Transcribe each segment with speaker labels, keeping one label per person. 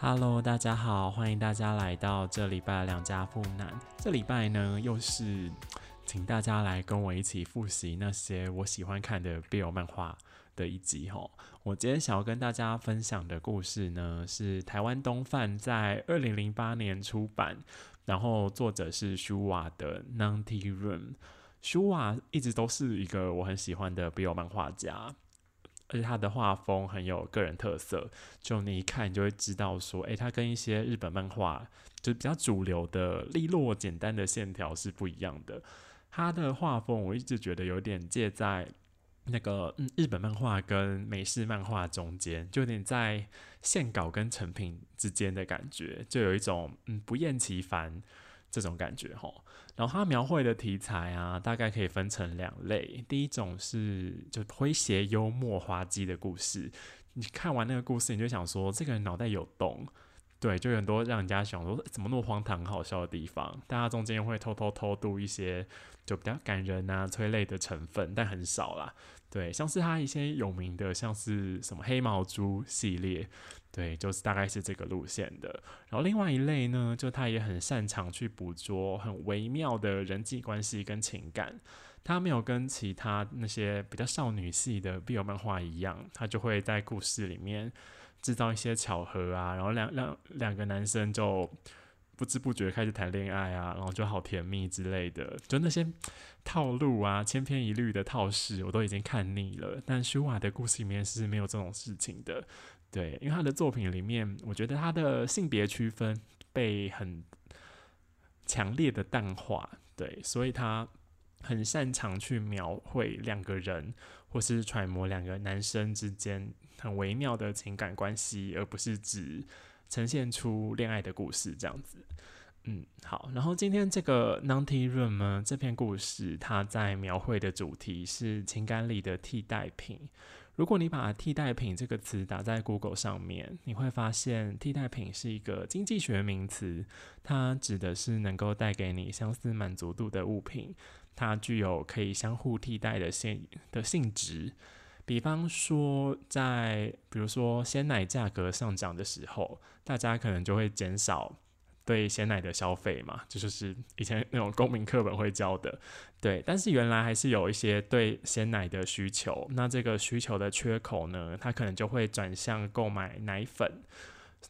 Speaker 1: Hello，大家好，欢迎大家来到这礼拜两家富男。这礼拜呢，又是请大家来跟我一起复习那些我喜欢看的 BL 漫画的一集哈。我今天想要跟大家分享的故事呢，是台湾东贩在二零零八年出版，然后作者是舒瓦的 Nanti Room。舒瓦一直都是一个我很喜欢的 BL 漫画家。而且他的画风很有个人特色，就你一看你就会知道说，诶，他跟一些日本漫画就比较主流的利落简单的线条是不一样的。他的画风我一直觉得有点介在那个嗯日本漫画跟美式漫画中间，就有点在线稿跟成品之间的感觉，就有一种嗯不厌其烦。这种感觉哈，然后他描绘的题材啊，大概可以分成两类。第一种是就诙谐、幽默、滑稽的故事。你看完那个故事，你就想说，这个人脑袋有洞，对，就很多让人家想说，怎么那么荒唐、好笑的地方。大家中间会偷偷偷渡一些就比较感人啊、催泪的成分，但很少啦。对，像是他一些有名的，像是什么黑毛猪系列。对，就是大概是这个路线的。然后另外一类呢，就他也很擅长去捕捉很微妙的人际关系跟情感。他没有跟其他那些比较少女系的 BL 漫画一样，他就会在故事里面制造一些巧合啊，然后两两两个男生就不知不觉开始谈恋爱啊，然后就好甜蜜之类的。就那些套路啊，千篇一律的套式，我都已经看腻了。但舒瓦的故事里面是没有这种事情的。对，因为他的作品里面，我觉得他的性别区分被很强烈的淡化，对，所以他很擅长去描绘两个人，或是揣摩两个男生之间很微妙的情感关系，而不是只呈现出恋爱的故事这样子。嗯，好，然后今天这个 Ninety Room 呢，这篇故事它在描绘的主题是情感里的替代品。如果你把“替代品”这个词打在 Google 上面，你会发现替代品是一个经济学名词，它指的是能够带给你相似满足度的物品，它具有可以相互替代的性的性质。比方说，在比如说鲜奶价格上涨的时候，大家可能就会减少。对鲜奶的消费嘛，这就是以前那种公民课本会教的。对，但是原来还是有一些对鲜奶的需求，那这个需求的缺口呢，它可能就会转向购买奶粉。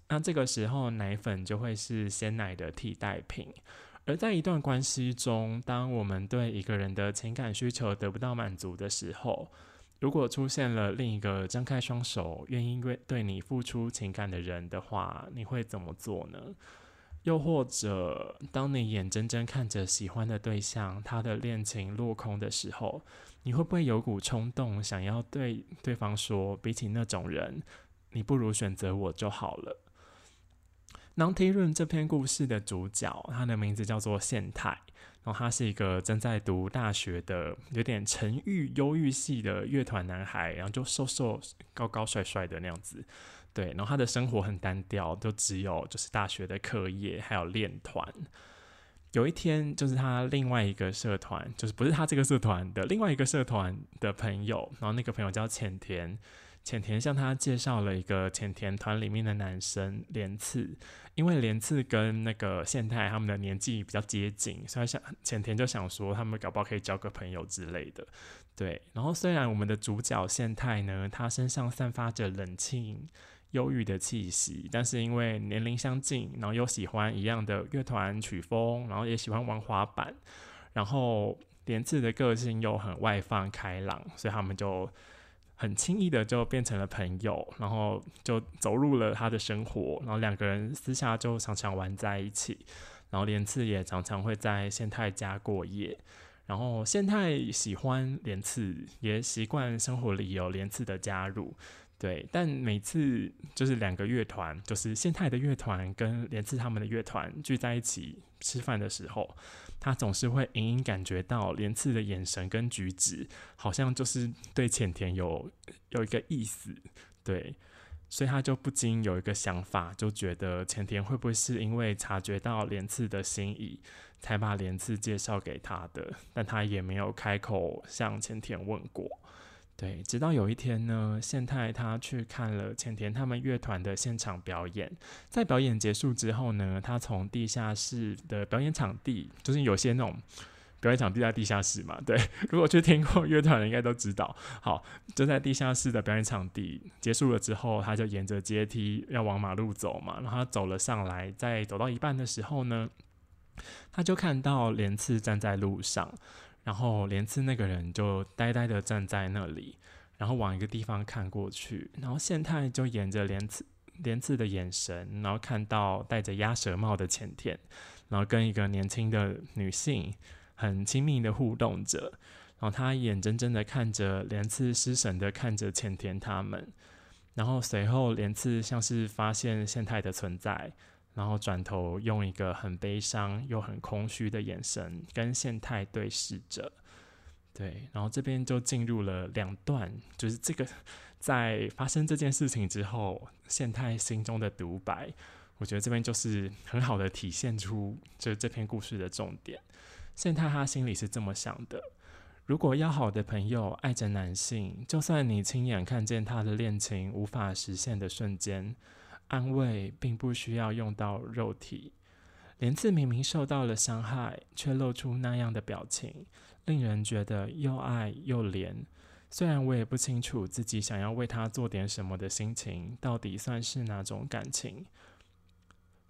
Speaker 1: 那这个时候，奶粉就会是鲜奶的替代品。而在一段关系中，当我们对一个人的情感需求得不到满足的时候，如果出现了另一个张开双手、愿意为对你付出情感的人的话，你会怎么做呢？又或者，当你眼睁睁看着喜欢的对象他的恋情落空的时候，你会不会有股冲动，想要对对方说：“比起那种人，你不如选择我就好了。” Nontirun 这篇故事的主角，他的名字叫做宪太，然后他是一个正在读大学的、有点沉郁忧郁系的乐团男孩，然后就瘦瘦、高高、帅帅的那样子。对，然后他的生活很单调，就只有就是大学的课业，还有练团。有一天，就是他另外一个社团，就是不是他这个社团的另外一个社团的朋友，然后那个朋友叫浅田。浅田向他介绍了一个浅田团里面的男生连次，因为连次跟那个宪太他们的年纪比较接近，所以想浅田就想说他们搞不好可以交个朋友之类的。对，然后虽然我们的主角宪太呢，他身上散发着冷清、忧郁的气息，但是因为年龄相近，然后又喜欢一样的乐团曲风，然后也喜欢玩滑板，然后连次的个性又很外放开朗，所以他们就。很轻易的就变成了朋友，然后就走入了他的生活，然后两个人私下就常常玩在一起，然后连次也常常会在宪太家过夜，然后宪太喜欢连次，也习惯生活里有连次的加入。对，但每次就是两个乐团，就是现太的乐团跟连次他们的乐团聚在一起吃饭的时候，他总是会隐隐感觉到连次的眼神跟举止，好像就是对浅田有有一个意思，对，所以他就不禁有一个想法，就觉得浅田会不会是因为察觉到连次的心意，才把连次介绍给他的，但他也没有开口向浅田问过。对，直到有一天呢，宪太他去看了浅田他们乐团的现场表演，在表演结束之后呢，他从地下室的表演场地，就是有些那种表演场地在地下室嘛，对，如果去听过乐团的应该都知道。好，就在地下室的表演场地结束了之后，他就沿着阶梯要往马路走嘛，然后他走了上来，在走到一半的时候呢，他就看到连次站在路上。然后连次那个人就呆呆的站在那里，然后往一个地方看过去，然后宪太就沿着连次连次的眼神，然后看到戴着鸭舌帽的浅田，然后跟一个年轻的女性很亲密的互动着，然后他眼睁睁的看着连次失神的看着浅田他们，然后随后连次像是发现宪太的存在。然后转头用一个很悲伤又很空虚的眼神跟宪太对视着，对，然后这边就进入了两段，就是这个在发生这件事情之后，宪太心中的独白，我觉得这边就是很好的体现出这这篇故事的重点。宪太他心里是这么想的：如果要好的朋友爱着男性，就算你亲眼看见他的恋情无法实现的瞬间。安慰并不需要用到肉体。莲次明明受到了伤害，却露出那样的表情，令人觉得又爱又怜。虽然我也不清楚自己想要为他做点什么的心情，到底算是哪种感情。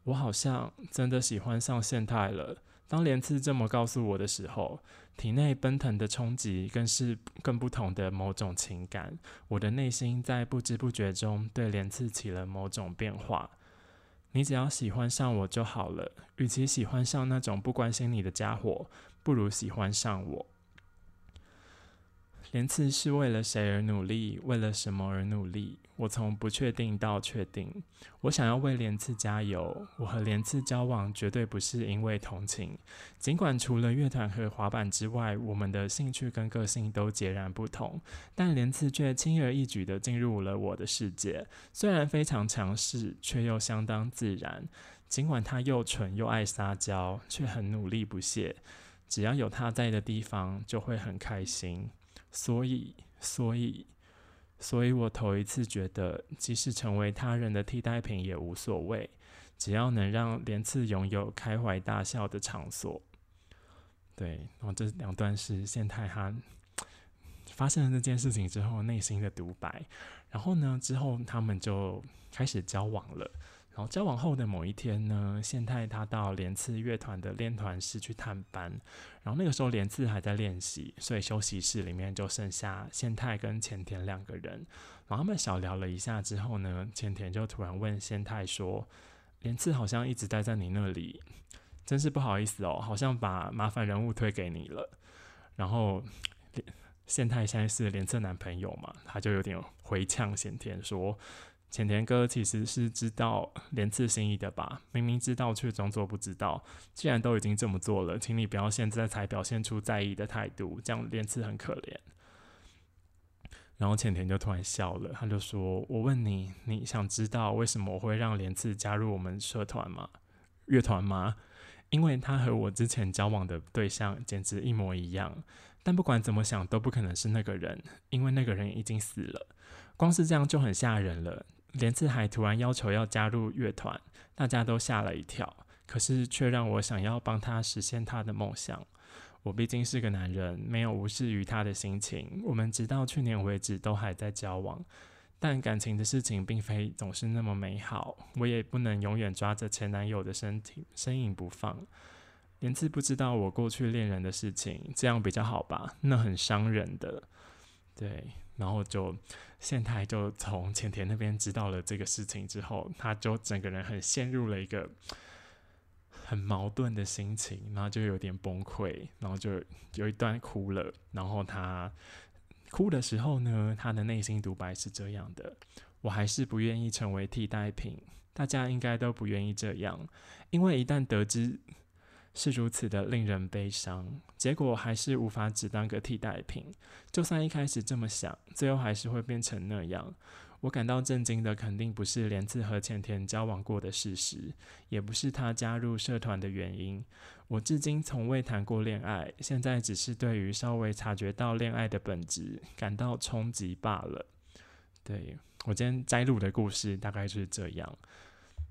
Speaker 1: 我好像真的喜欢上现太了。当连次这么告诉我的时候，体内奔腾的冲击更是更不同的某种情感。我的内心在不知不觉中对连次起了某种变化。你只要喜欢上我就好了。与其喜欢上那种不关心你的家伙，不如喜欢上我。连次是为了谁而努力？为了什么而努力？我从不确定到确定。我想要为连次加油。我和连次交往绝对不是因为同情。尽管除了乐团和滑板之外，我们的兴趣跟个性都截然不同，但连次却轻而易举地进入了我的世界。虽然非常强势，却又相当自然。尽管他又蠢又爱撒娇，却很努力不懈。只要有他在的地方，就会很开心。所以，所以，所以我头一次觉得，即使成为他人的替代品也无所谓，只要能让连次拥有开怀大笑的场所。对，然后这两段是现太他 发生了这件事情之后内心的独白。然后呢，之后他们就开始交往了。然后交往后的某一天呢，宪太他到连次乐团的练团室去探班，然后那个时候连次还在练习，所以休息室里面就剩下宪太跟前田两个人。然后他们小聊了一下之后呢，前田就突然问宪太说：“连次好像一直待在你那里，真是不好意思哦，好像把麻烦人物推给你了。”然后宪太现在是连次男朋友嘛，他就有点回呛贤田说。浅田哥其实是知道连次心意的吧？明明知道却装作不知道。既然都已经这么做了，请你不要现在才表现出在意的态度，这样连次很可怜。然后浅田就突然笑了，他就说：“我问你，你想知道为什么我会让连次加入我们社团吗？乐团吗？因为他和我之前交往的对象简直一模一样。但不管怎么想，都不可能是那个人，因为那个人已经死了。光是这样就很吓人了。”连次还突然要求要加入乐团，大家都吓了一跳。可是却让我想要帮他实现他的梦想。我毕竟是个男人，没有无视于他的心情。我们直到去年为止都还在交往，但感情的事情并非总是那么美好。我也不能永远抓着前男友的身体身影不放。连次不知道我过去恋人的事情，这样比较好吧？那很伤人的。对。然后就现太就从前田那边知道了这个事情之后，他就整个人很陷入了一个很矛盾的心情，然后就有点崩溃，然后就有一段哭了。然后他哭的时候呢，他的内心独白是这样的：我还是不愿意成为替代品，大家应该都不愿意这样，因为一旦得知。是如此的令人悲伤，结果还是无法只当个替代品。就算一开始这么想，最后还是会变成那样。我感到震惊的肯定不是莲次和浅田交往过的事实，也不是他加入社团的原因。我至今从未谈过恋爱，现在只是对于稍微察觉到恋爱的本质感到冲击罢了。对我今天摘录的故事大概就是这样。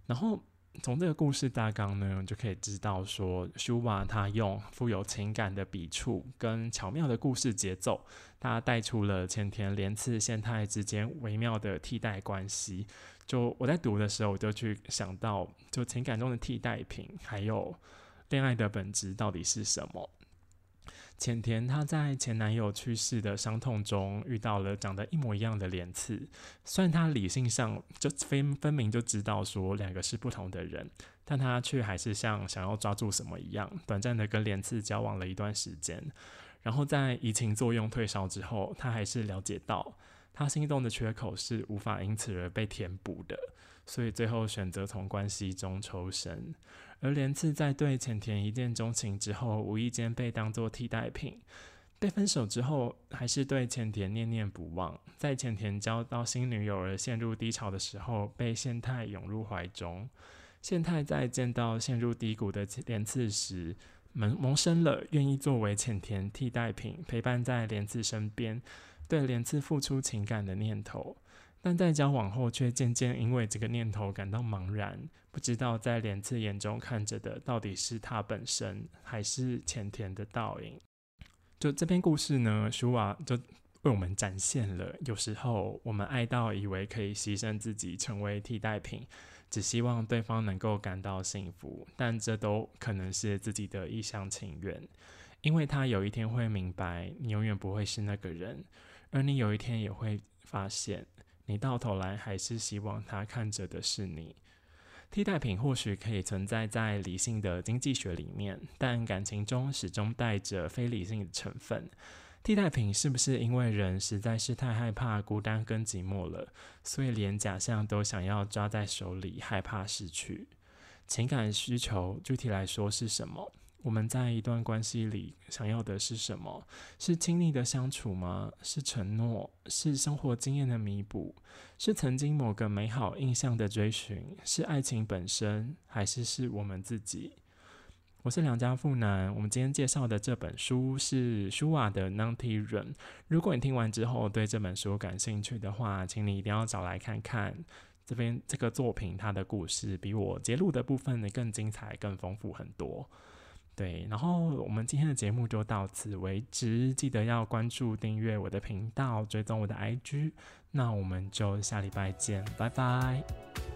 Speaker 1: 然后从这个故事大纲呢，就可以知道说，舒瓦他用富有情感的笔触跟巧妙的故事节奏。他带出了前田连次现太之间微妙的替代关系。就我在读的时候，我就去想到，就情感中的替代品，还有恋爱的本质到底是什么？浅田她在前男友去世的伤痛中遇到了长得一模一样的连次，虽然她理性上就分分明就知道说两个是不同的人，但她却还是像想要抓住什么一样，短暂的跟连次交往了一段时间。然后在移情作用退烧之后，她还是了解到她心动的缺口是无法因此而被填补的，所以最后选择从关系中抽身。而连次在对浅田一见钟情之后，无意间被当作替代品，被分手之后，还是对浅田念念不忘。在浅田交到新女友而陷入低潮的时候，被宪太涌入怀中。宪太在见到陷入低谷的莲次时，萌萌生了愿意作为浅田替代品陪伴在莲次身边，对莲次付出情感的念头，但在交往后却渐渐因为这个念头感到茫然，不知道在莲次眼中看着的到底是他本身，还是浅田的倒影。就这篇故事呢，舒瓦就为我们展现了，有时候我们爱到以为可以牺牲自己成为替代品。只希望对方能够感到幸福，但这都可能是自己的一厢情愿，因为他有一天会明白，你永远不会是那个人，而你有一天也会发现，你到头来还是希望他看着的是你。替代品或许可以存在在理性的经济学里面，但感情中始终带着非理性的成分。替代品是不是因为人实在是太害怕孤单跟寂寞了，所以连假象都想要抓在手里，害怕失去？情感需求具体来说是什么？我们在一段关系里想要的是什么？是亲密的相处吗？是承诺？是生活经验的弥补？是曾经某个美好印象的追寻？是爱情本身，还是是我们自己？我是梁家富男，我们今天介绍的这本书是舒瓦的《Ninety Run》。如果你听完之后对这本书感兴趣的话，请你一定要找来看看。这边这个作品，它的故事比我揭露的部分呢更精彩、更丰富很多。对，然后我们今天的节目就到此为止，记得要关注、订阅我的频道，追踪我的 IG。那我们就下礼拜见，拜拜。